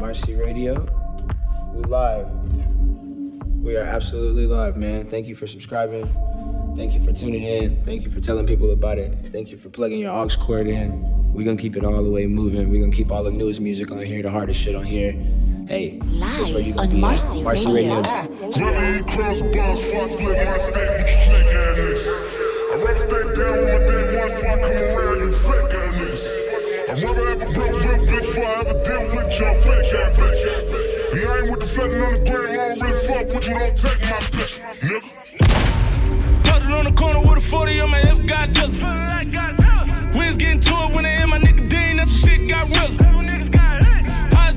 Marcy Radio, we live. We are absolutely live, man. Thank you for subscribing. Thank you for tuning in. Thank you for telling people about it. Thank you for plugging your aux cord in. We're gonna keep it all the way moving. We're gonna keep all the newest music on here, the hardest shit on here. Hey, live on Marcy, Marcy Radio. Radio. Bitch before I ever deal with your fake ass. And I ain't with the flooding on the gram, I don't really fuck with you, don't take my bitch, nigga. It on the corner with a 40 on my hip, Godzilla. Wins getting to it when they in my nigga Dean, that's the shit got real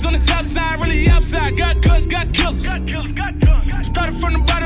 on the south side, really outside. Got guns, got killers. Started from the bottom,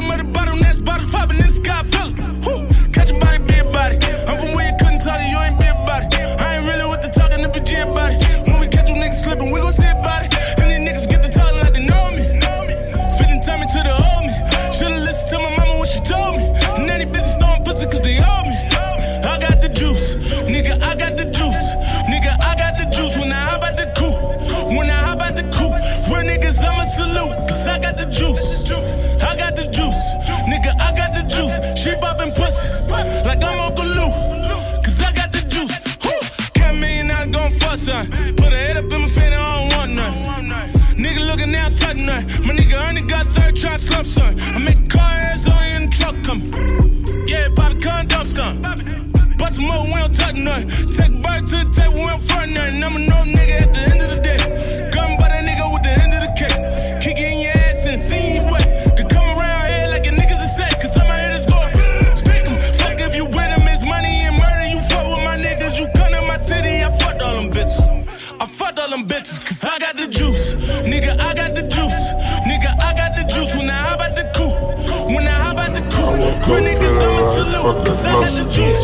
I'ma salute. Cause I got the juice.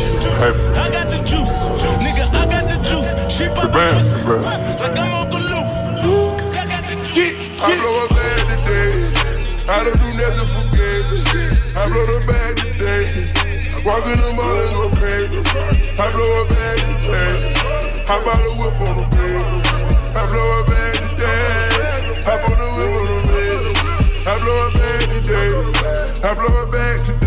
I got the juice. Nigga, I got the juice. She pop a pussy. Like I'm Uncle Lou. Cause I got the juice. I blow a bag today. I don't do nothing for games. I blow the bag today. Walk in the mall and go crazy. I blow a bag today. I buy the whip on the bed. I blow a bag today. I put the whip on the bed. I blow a bag today. I blow a bag today.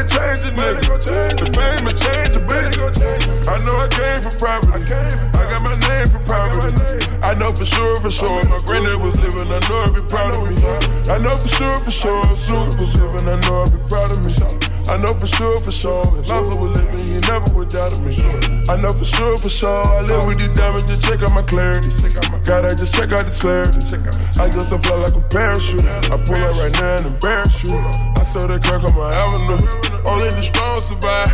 Will change a nigga. The fame will change a bitch. I know I came from property. I got my name from property. I know for sure, for sure. My granddad was living, I know I'd be proud of me. I know for sure, for sure. Snoop was living, I know I'd be proud of me. I know for sure, for sure. Lonzo was living, he never would doubt of me. I know for sure, for sure. I live with these diamonds, just check out my clarity. Gotta just check out this clarity. I just fly like a parachute. I pull up right now and embarrass you. I saw that crack on my avenue. Only the strong survive.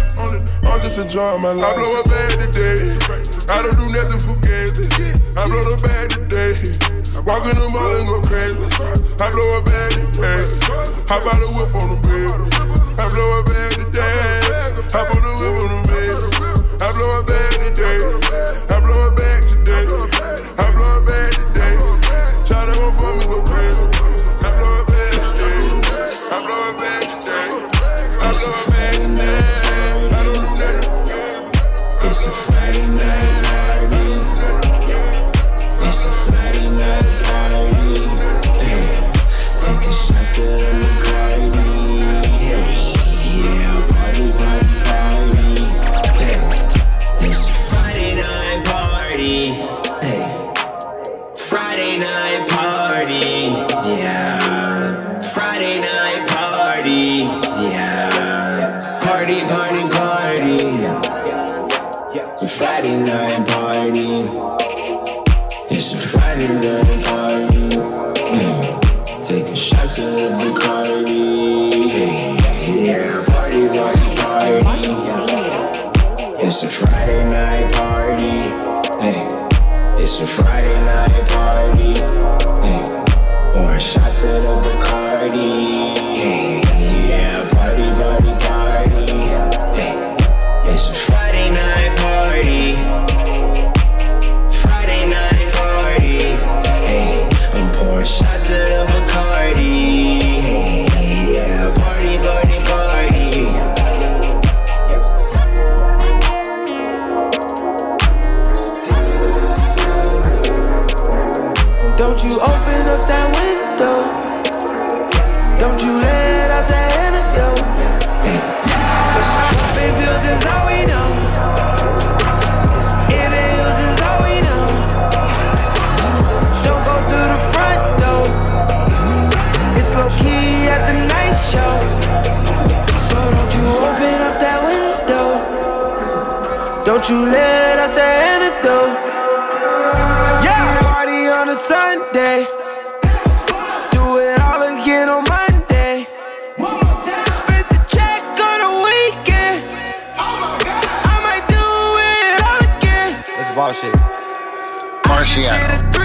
I'm just enjoying my life. I blow a bag today. I don't do nothing for games. I blow the bag today. Walk in the mall and go crazy. I blow a bag today. Hop out the whip on the bed. I blow a bag today. I put the whip on the bed. I blow a bag today. I blow a bag Don't you open up that window. Don't you let out that antidote. Popping pills is all we know. Inhales is all we know. Don't go through the front door. It's low key at the night show. So don't you open up that window. Don't you let Sunday. Do it all again on Monday. Spent the check on the weekend. I might do it all again. That's bullshit. Shit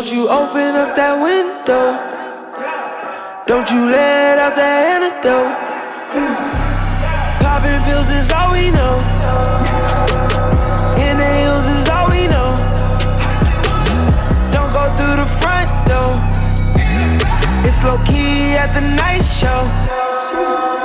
Don't you open up that window. Don't you let out that antidote. Popping pills is all we know. Inhales is all we know. Don't go through the front door. It's low key at the night show.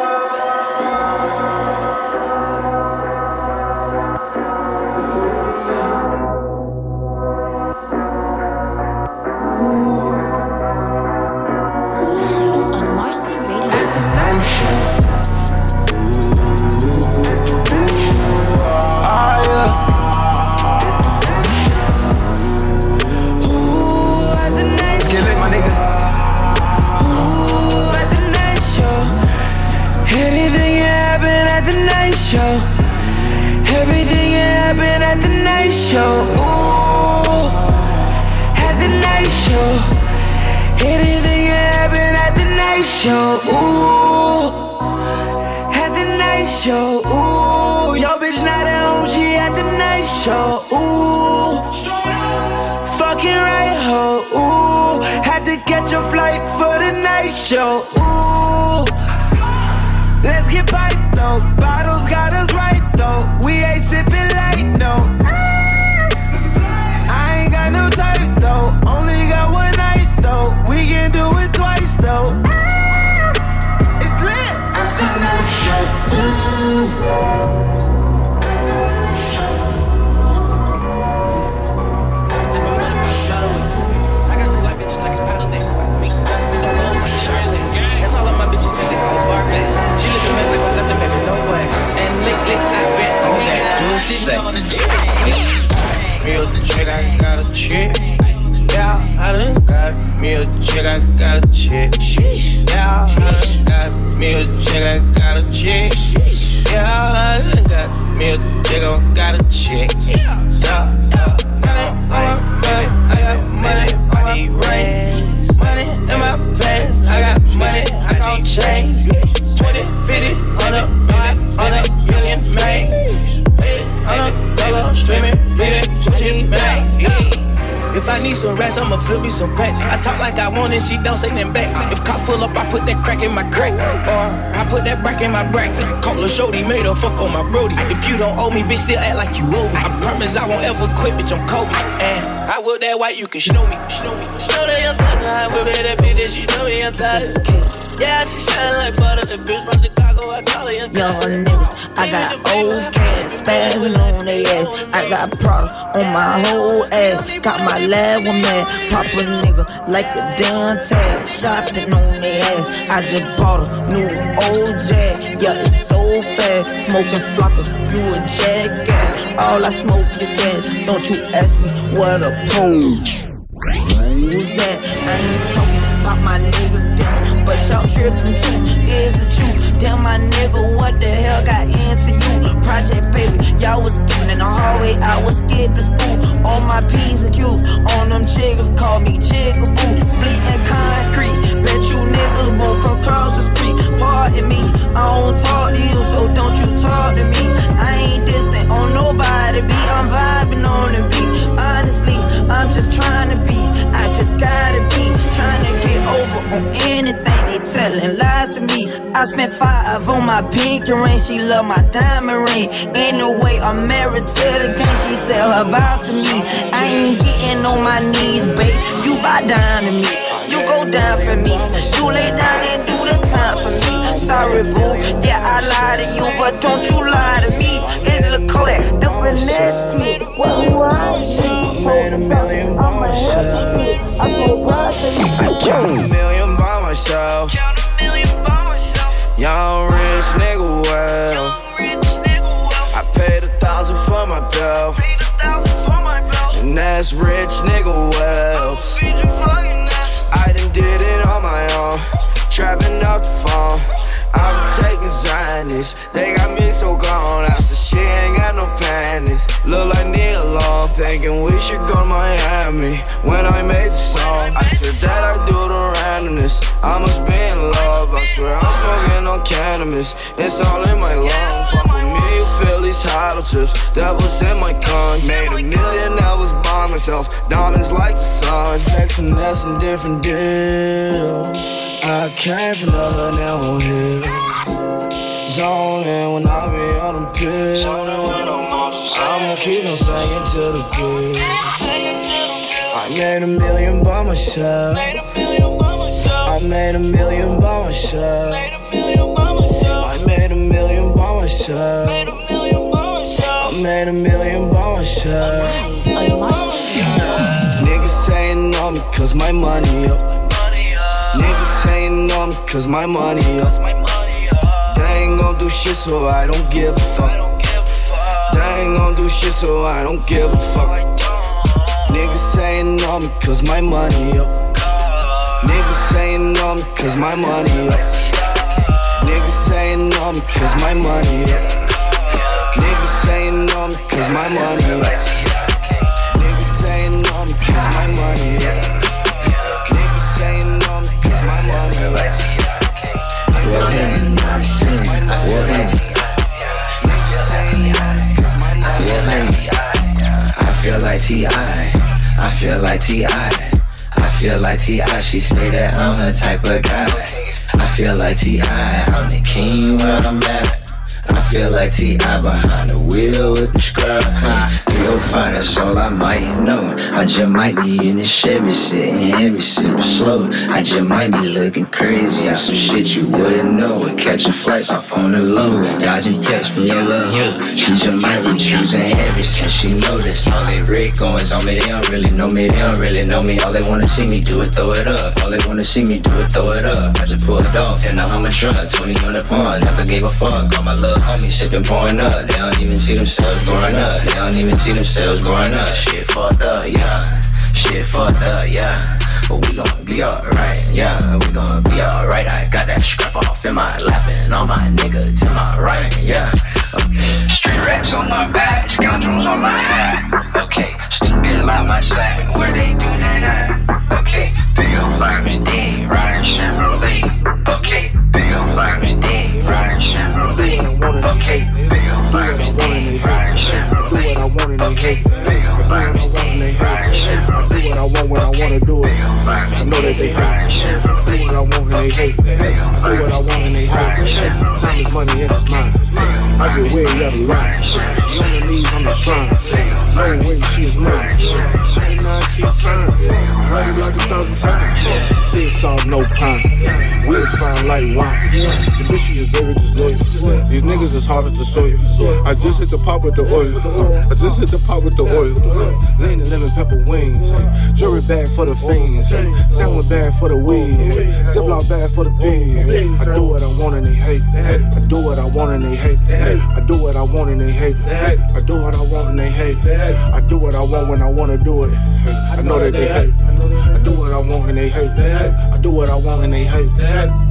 Show. Everything can happen at the night show. Ooh, at the night show. Anything can happen at the night show. Ooh, at the night show. Ooh, your bitch not at home, she at the night show. Ooh. Fucking right, ho. Ooh, had to catch a flight for the night show. Ooh, let's get piped though. Bottles got us right though. We ain't sipping light, no. I ain't got no type though. Only got one night though. We can do it pussy. A chick, I got a. Yeah, I done got a I got a. Yeah, I done got a I got a. Yeah, I done got a I got a. Yeah, yeah. Money on my. Money in my pants. I got money, I got change streaming, bleeding, Gucci, man. If I need some rest, I'ma flip me some packs. I talk like I want it, she don't say nothing back. If cops pull up, I put that crack in my crack. Or I put that brack in my bracket. Call a shorty, made her fuck on my brody. If you don't owe me, bitch, still act like you owe me. I promise I won't ever quit, bitch, I'm Kobe. And I whip that white, you can snow me. Snow me. Snow that young thug, I whip it, that bitch, that she know me, young thug. Yeah, she shining like butter, the bitch from Chicago, I call her young Young niggas, I got old cats spazzing on their ass. I got product on my whole ass. Got my lab one man, pop a nigga like a damn tab. Shopping on their ass. I just bought a new old jag. Yeah, it's so fast. Smoking flockers, you a jackass. All I smoke is gas. Don't you ask me what a pole. Who's that? I ain't talking about my niggas. But y'all tripping too. Is it you? Damn, my nigga, what the hell got into you? Project baby, y'all was skipping in the hallway, I was skipping school. All my P's and Q's on them chiggers call me Chickaboo. Bleeding concrete, bet you niggas won't come across the street. Pardon me, I don't talk to you, so don't you talk to me. I ain't dissing on nobody, be I'm vibing on the beat. Honestly, I'm just trying to be, I just gotta be trying to get over on anything telling lies to me. I spent five on my pink ring, she love my diamond ring. Anyway, I'm married to the game, she sell her vows to me. I ain't getting on my knees, babe. You bow down to me, you go down for me. You lay down and do the time for me. Sorry, boo, yeah, I lie to you, but don't you lie to me. It's the Kodak, the Vanessa, what we want. made a million. I count a million by myself. Young rich nigga well. I paid a thousand for my belt. And that's rich nigga well. I done did it on my own. Trapping up the phone. I'm taking Zionist. They got me so gone. I said she ain't got no panties. Look like Neil Long. Thinking we should go to Miami. When I made the song, I said that I do the randomness. I must be in love. I swear I'm smoking on cannabis. It's all in my lungs. Fuck with me, you feel these hollow tips. That was in my con. Made a million, that was by myself. Diamonds like the sun. Flex, finesse, and different deal. I came from the hood, now I'm here. Zoning when I be on them pills. I'ma keep on singing to the beat. I made a million by myself. I made a million by myself. I made a million by myself. I made a million by myself. On Marcy Radio. Niggas saying on me cause my money up. Niggas saying on me cause my money up. They ain't gon' do shit so I don't give a fuck. They ain't gon' do shit so I don't give a fuck. Niggas saying on me cause my money up. Niggas saying on me cause my money up. Niggas saying on me cause my money up. Niggas saying on me cause my money up. Niggas saying on me cause my money up. Niggas saying on me cause my money up. Well, him. Well, him. Well, him. I feel like T.I. I feel like T.I. Like T.I. She say that I'm the type of guy. I feel like T.I. I'm the king where I'm at. Feel like T.I. behind the wheel with the scrub. Huh? You'll find that's all I might know. I just might be in the Chevy sitting heavy, sipping slow. I just might be looking crazy on some shit you wouldn't know. Catching flights off on the low, dodging texts from your hoe. She just might be choosing heavy since she noticed. All they Rick goings on me, they don't really know me, they don't really know me. All they wanna see me do it, throw it up. All they wanna see me do it, throw it up. I just pulled it off, and now I'm a truck. 20 on the pawn, never gave a fuck. All my little homies sipping, pouring up. They don't even see themselves growing up. They don't even see themselves growing up. Shit fucked up, yeah. Shit fucked up, yeah. But we gon' be alright, yeah. We gon' be alright. I got that scrap off in my lap and all my niggas to my right, yeah. Okay. Street rats on my back, scoundrels on my hat. Okay, stupid by my side, where they do that at? Okay, big old oh fireman D, riding Chevrolet. Okay, big old oh hate. I do what I want and they hate. I do what I want when I wanna do it. I know that they hate. I do what I want and they hate. I do what I want and they hate. Time is money and it's mine. I get way out of line. She on her knees on the shrine. No way she is mine. I keep heard it like a thousand times. Six off no pine. Wheels fine like wine. The bitch is very disloyal. These niggas is hard as the soil. I just hit the pop with the oil. I just hit the pop with the oil. Lean and lemon pepper wings. Jury bag for the fiends. Sandwich bag for the weed. Ziploc bag for the pig. I do what I want and they hate. I do what I want and they hate. I do what I want and they hate. I do what I want and they hate. I do what I want when I wanna do it. I know that they hate. I do what I want and they hate. I do what I want and they hate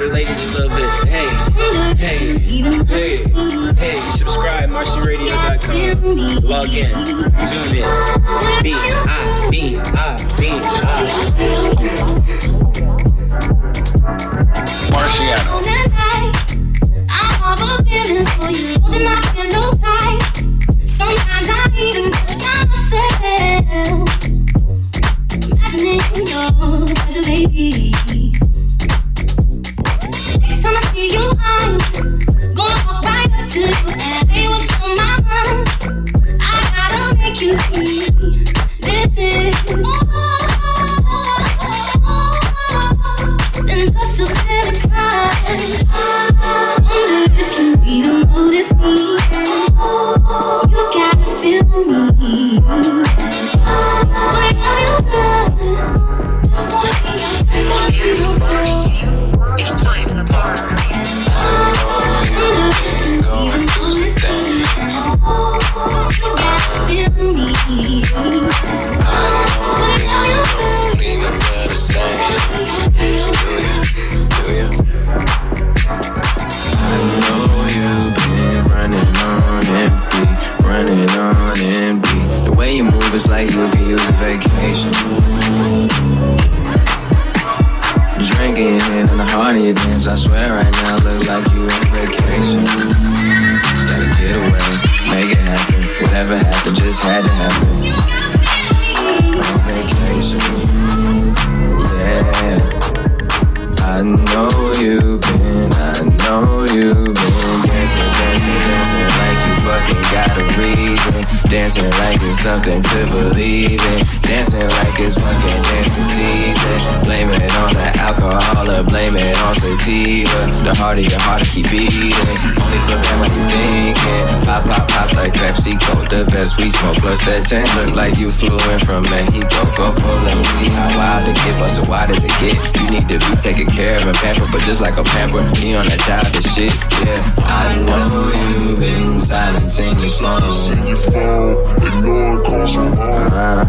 for the ladies a little bit. Hey, hey, hey, hey, subscribe, marcyradio.com. Log in, tune in. B, I, B, I, B, I. Marciano. Sometimes I even myself. Imagining your pleasure, baby. you that chain look like you flew in from Mexico. Go, go, let me see how wild it get, but so why does it get? You need to be taken care of and pampered, but just like a pamper, he on that childish shit. Yeah, I know you've been silencing your phone. Uh-huh.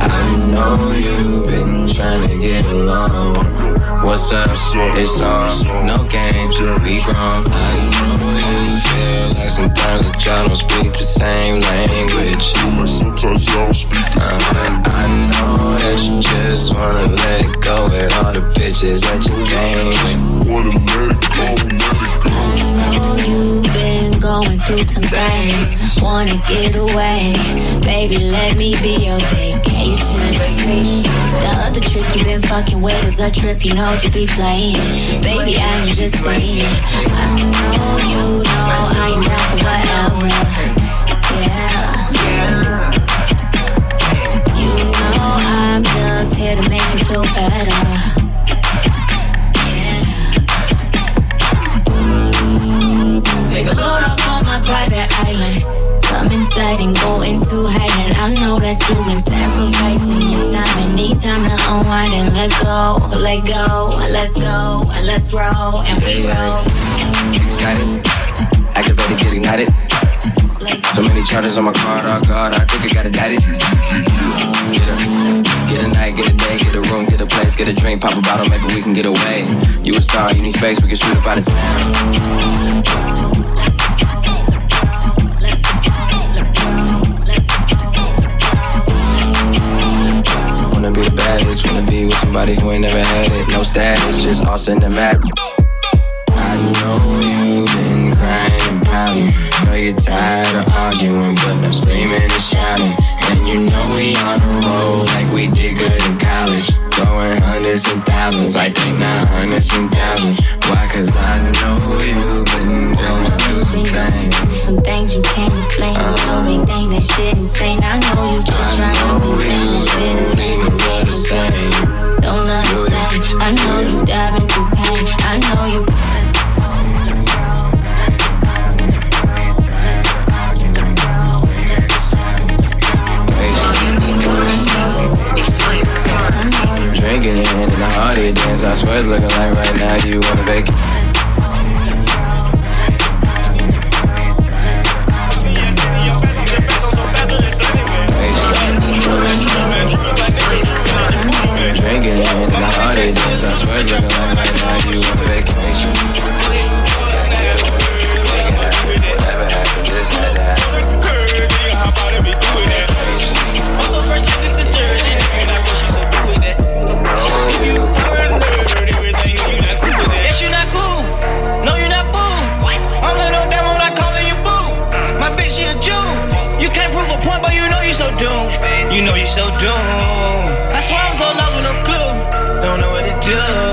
I know you've been trying to get along. What's up? It's um, on. No games, we grown. I know you feel like sometimes that y'all don't speak the same language. Sometimes y'all speak the uh, same I know that you just wanna let it go with all the bitches that you came with. Wanna let it go, let it go. I know you've been going through some things. Wanna get away, baby. Let me be your vacation. The other trick you've been fucking with is a trip you know you be playing. Baby, I ain't just saying. I know you know I ain't down for whatever. Yeah. You know I'm just here to make you feel better. Take a load off on my private island. Come inside and go into hiding. I know that you've been sacrificing your time and need time to unwind and let go. So let go and let's go and let's roll and we roll. Excited activated, get ignited. So many charges on my card, oh god, I think I got indicted. Get a, get a night, get a day, get a room, get a place, get a drink, pop a bottle, maybe we can get away. You a star, you need space, we can shoot up out of town. Just Wanna be with somebody who ain't never had it. No status, just all cinematic. I know you've been crying and pouting. Know you're tired of arguing, but I'm screaming and shouting. And you know we on a roll, like we did good in college. Going hundreds and thousands, I think not hundreds and thousands. Why? Cause I know you've been going through some things. Some things you can't explain. Uh-huh. You know ain't ain't that shit insane. I know you just trying to be down. Shit is never the same. Don't love it say. I know you diving through pain. I know you. wanna get in and the harder you dance. I swear it's looking like right now you wanna bake. Drinking in the harder you dance. I swear it's looking like right now you wanna bake. so doomed. I swear I'm so lost with no clue. Don't know what to do.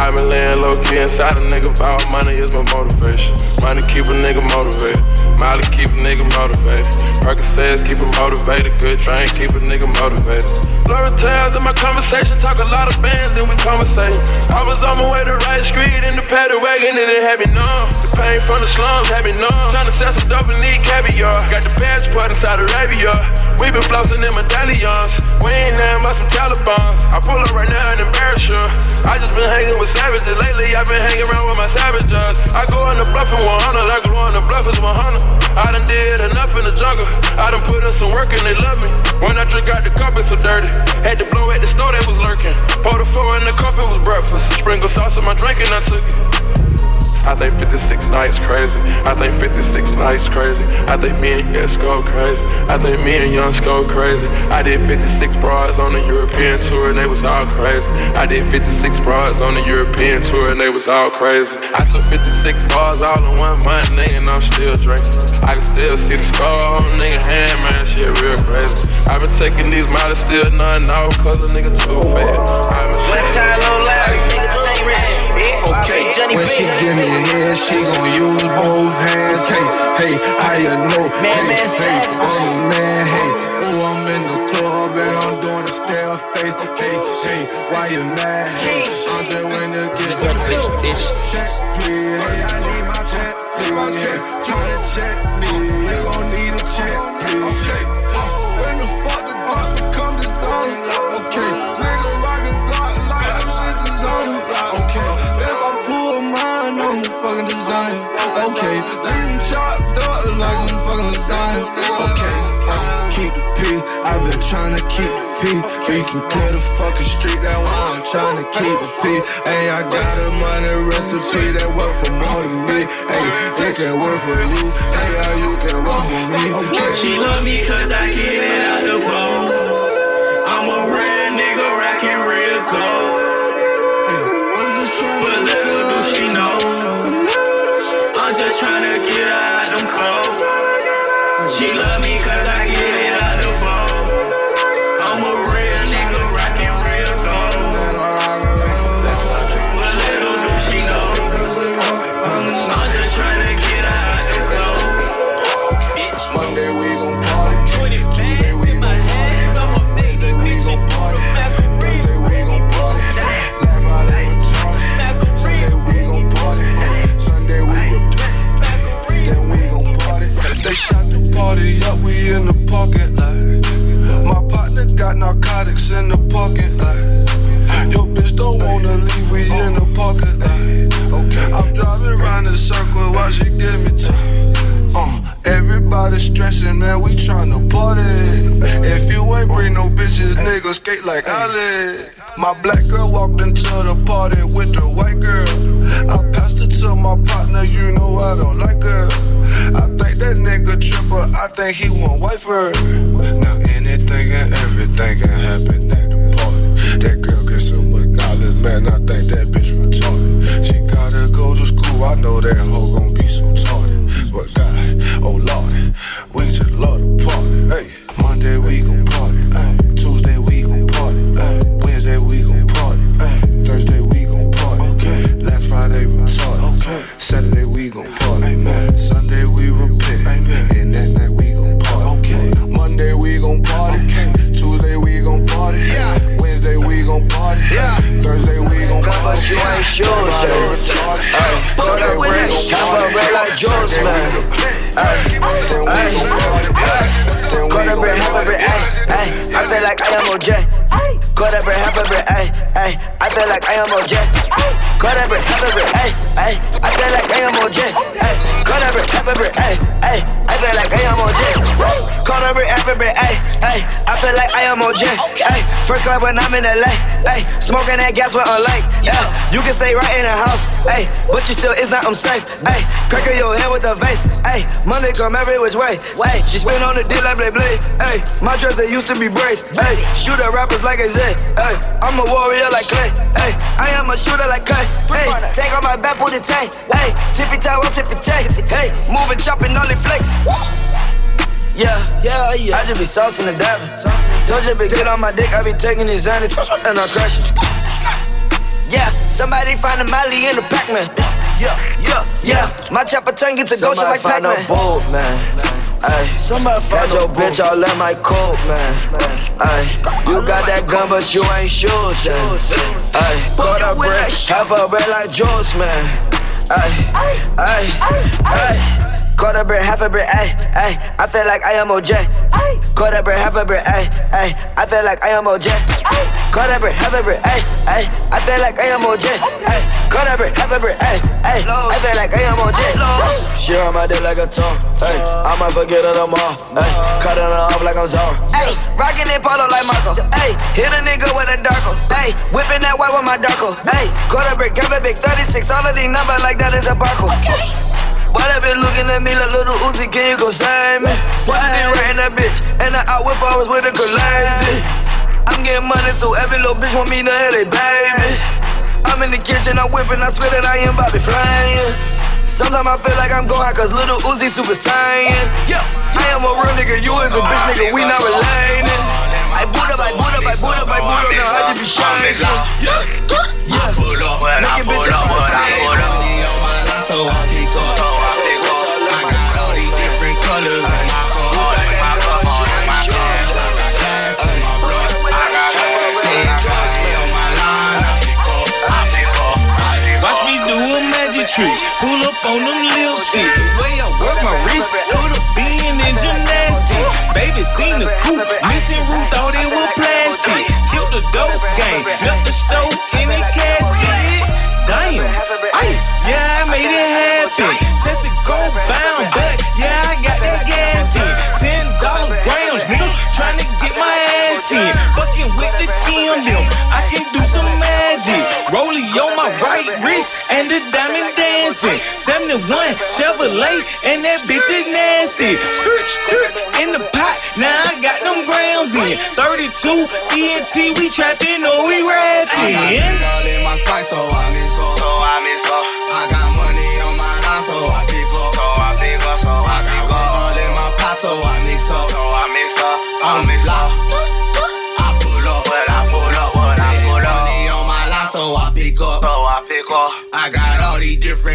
I been laying low key inside a nigga, about money is my motivation. Money keep a nigga motivated. Molly keep a nigga motivated. Percocets keep a motivated. Good train keep a nigga motivated. Blurry tales in my conversation, talk a lot of bands then we conversate. I was on my way to right street in the paddy wagon and it had me numb. The pain from the slums had me numb. Trying to sell some dope and need caviar. Got the passport inside Arabia. We been flossing in medallions. We ain't nothing but some Taliban's. I pull up right now and embarrass you. I just been hanging with savages. Lately, I've been hanging around with my savages. I go on the bluff and 100, I go on the bluff is 100. I done did enough in the jungle. I done put in some work and they love me. When I drink out the cup, it's so dirty. Had to blow at the store that was lurking. Pour the four in the cup, it was breakfast. Sprinkle sauce in my drink and I took it. I think 56 nights crazy. I think 56 nights crazy. I think me and Yes go crazy. I think me and Young go crazy. I did 56 bras on the European tour and they was all crazy. I did 56 bras on the European tour and they was all crazy. I took 56 bars all in one month, nigga, and I'm still drinking. I can still see the scar on nigga hand, man, shit real crazy. i been taking these models, still nothing off, cause a nigga too faded. i been Okay, when she give me a head, she gon' use both hands. Hey, hey, how you know? Man, hey, man, hey, I'm a oh, man. Hey, ooh, I'm in the club and I'm doing the stare face. Hey, hey, why you mad? Hey, I'm when you get the bitch. Check, please. Hey, I need my check, please. Try to check me. You gon' To keep the P. We can clear the fucking street, that why I'm trying to keep the P. Hey, I got a money recipe that work for more than me. Hey, it can work for you. Hey, how you can work for me. She love me cause I get it out the bowl. I'm a real nigga rockin' real cold. But little do she know. I'm just tryna get out My black feel like I am OJ. Cut bread, have a bread, ay, ay. I feel like I am OJ. Cut bread, have a bread, ay, ay. I feel like I am OJ. Cut bread, have a bread, ay, ay. Feel like I am. Cut a bread, have a bread, ay, ay. I feel like I am OJ. Ay, first club when I'm in LA, ay. Smoking that gas with a lake, yeah. You can stay right in the house, ay, but you still it's not unsafe, ay. Crack your head with the vase, ay. Money come every which way, way. She spin on the deal like blade blade, ay. My dress that used to be braced, ay. Shoot at rappers like a Z, ay. I'm a warrior like Clay, ay. I am I'm a shooter like Kay. Hey, take on my back, put it tank. Hey, tippy toe, I'm tippy tank. Hey, moving, chopping, all the flakes. Yeah, yeah, yeah. I just be saucing and dabbing. Told you, be get on my dick, I be taking these Xanax and I crush it. Yeah, somebody find a Molly in the Pac-Man. Yeah, yeah, yeah. My chopper turn get to ghost like Pac-Man. Somebody find a bolt, man. Ay, somebody find your bitch all in my coat, man. Ay, you got that gun, but you ain't shooting. Ay, caught a brick, half a bread like Juice, man. Ay, ay, ay. Caught a brick, half a brick, ayy, ayy. I feel like I am OJ. Caught a brick, half a brick, ayy, ayy. I feel like I am OJ. Caught a brick, half a brick, ayy, ayy. I feel like I am OJ. Ayy. Caught a brick, half a brick, ayy, ayy. I feel like I am OJ. She on my dick like a tongue, ayy. I might forget her tomorrow, ayy. Cutting her off like I'm Zorro, ayy. Rocking it polo like Marco, ayy. Hit a nigga with a darko, ayy. Whipping that white with my darko, ayy. Caught a brick, have a big 36. All of these numbers like that is a barcode. Why they been looking at me like little Uzi, can you go save me? Put it in right in that bitch, and I out with flowers with a crazy. I'm getting money, so every little bitch want me to have they baby. I'm in the kitchen, I'm whipping, I swear that I am Bobby flying. Sometimes I feel like I'm going high, cause little Uzi super saiyan. Yeah, I am a real nigga, you is a bitch nigga, we not related. I boot up, I boot up, I boot up, I boot up, now I just be shining. Yeah, yeah. Pull up, when I pull up, when I pull up. So I pick up. A. Pull up on them lipstick. The way I work my wrist, put a bean in gymnastics. Baby seen the coupe, missing root, thought it was plastic. Killed the dope game, left the stove in the casket. Damn, ay, yeah, I made it happen. Tested gold bound, but yeah, I got on my right wrist and the diamond dancing. 71 Chevrolet and that bitch is nasty. Skirt, skirt in the pot, now I got them grams in. 32 ENT, we trapping or we rapping. All in my spike, so I miss up. So I miss up.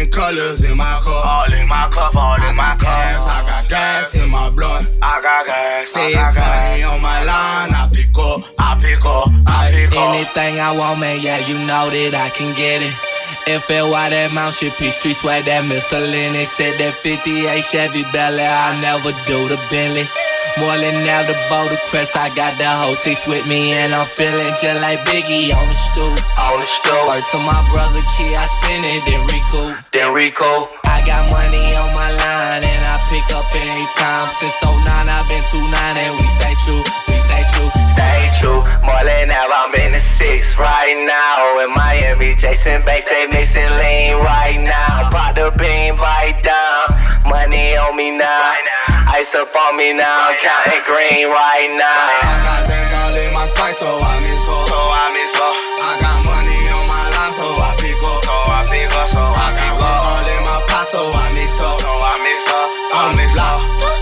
Different colors in my cup. All in my cup, all in my cup. I got gas in my blood. I got gas. Say it's money on my line, I pick up. I pick up. I pick up. Anything I want, man, yeah, you know that I can get it. FLY that Mount Shit, Street swag that Mr. Lenny said that 58 Chevy Bel Air, I never do the Bentley. More than ever, the crest, I got the whole six with me, and I'm feeling just like Biggie on the stoop. On the stoop. Word to my brother Key, I spin it, then recoup. Then Rico. I got money on my line, and I pick up anytime. Since 09, I've been 2 9, and we stay true, we stay true. Stay true, more than ever, I'm in the six right now. In Miami, Jason Banks, they mixing lean right now. Pop the beam right down, money on me now. Ice up on me now, counting green right now. I got Zans all in my spice, so I miss so, so I miss so. I got money on my line, so I pick up, so I pick up, so I got up. All in my pot, so I mix up, so I mix up, I mix up.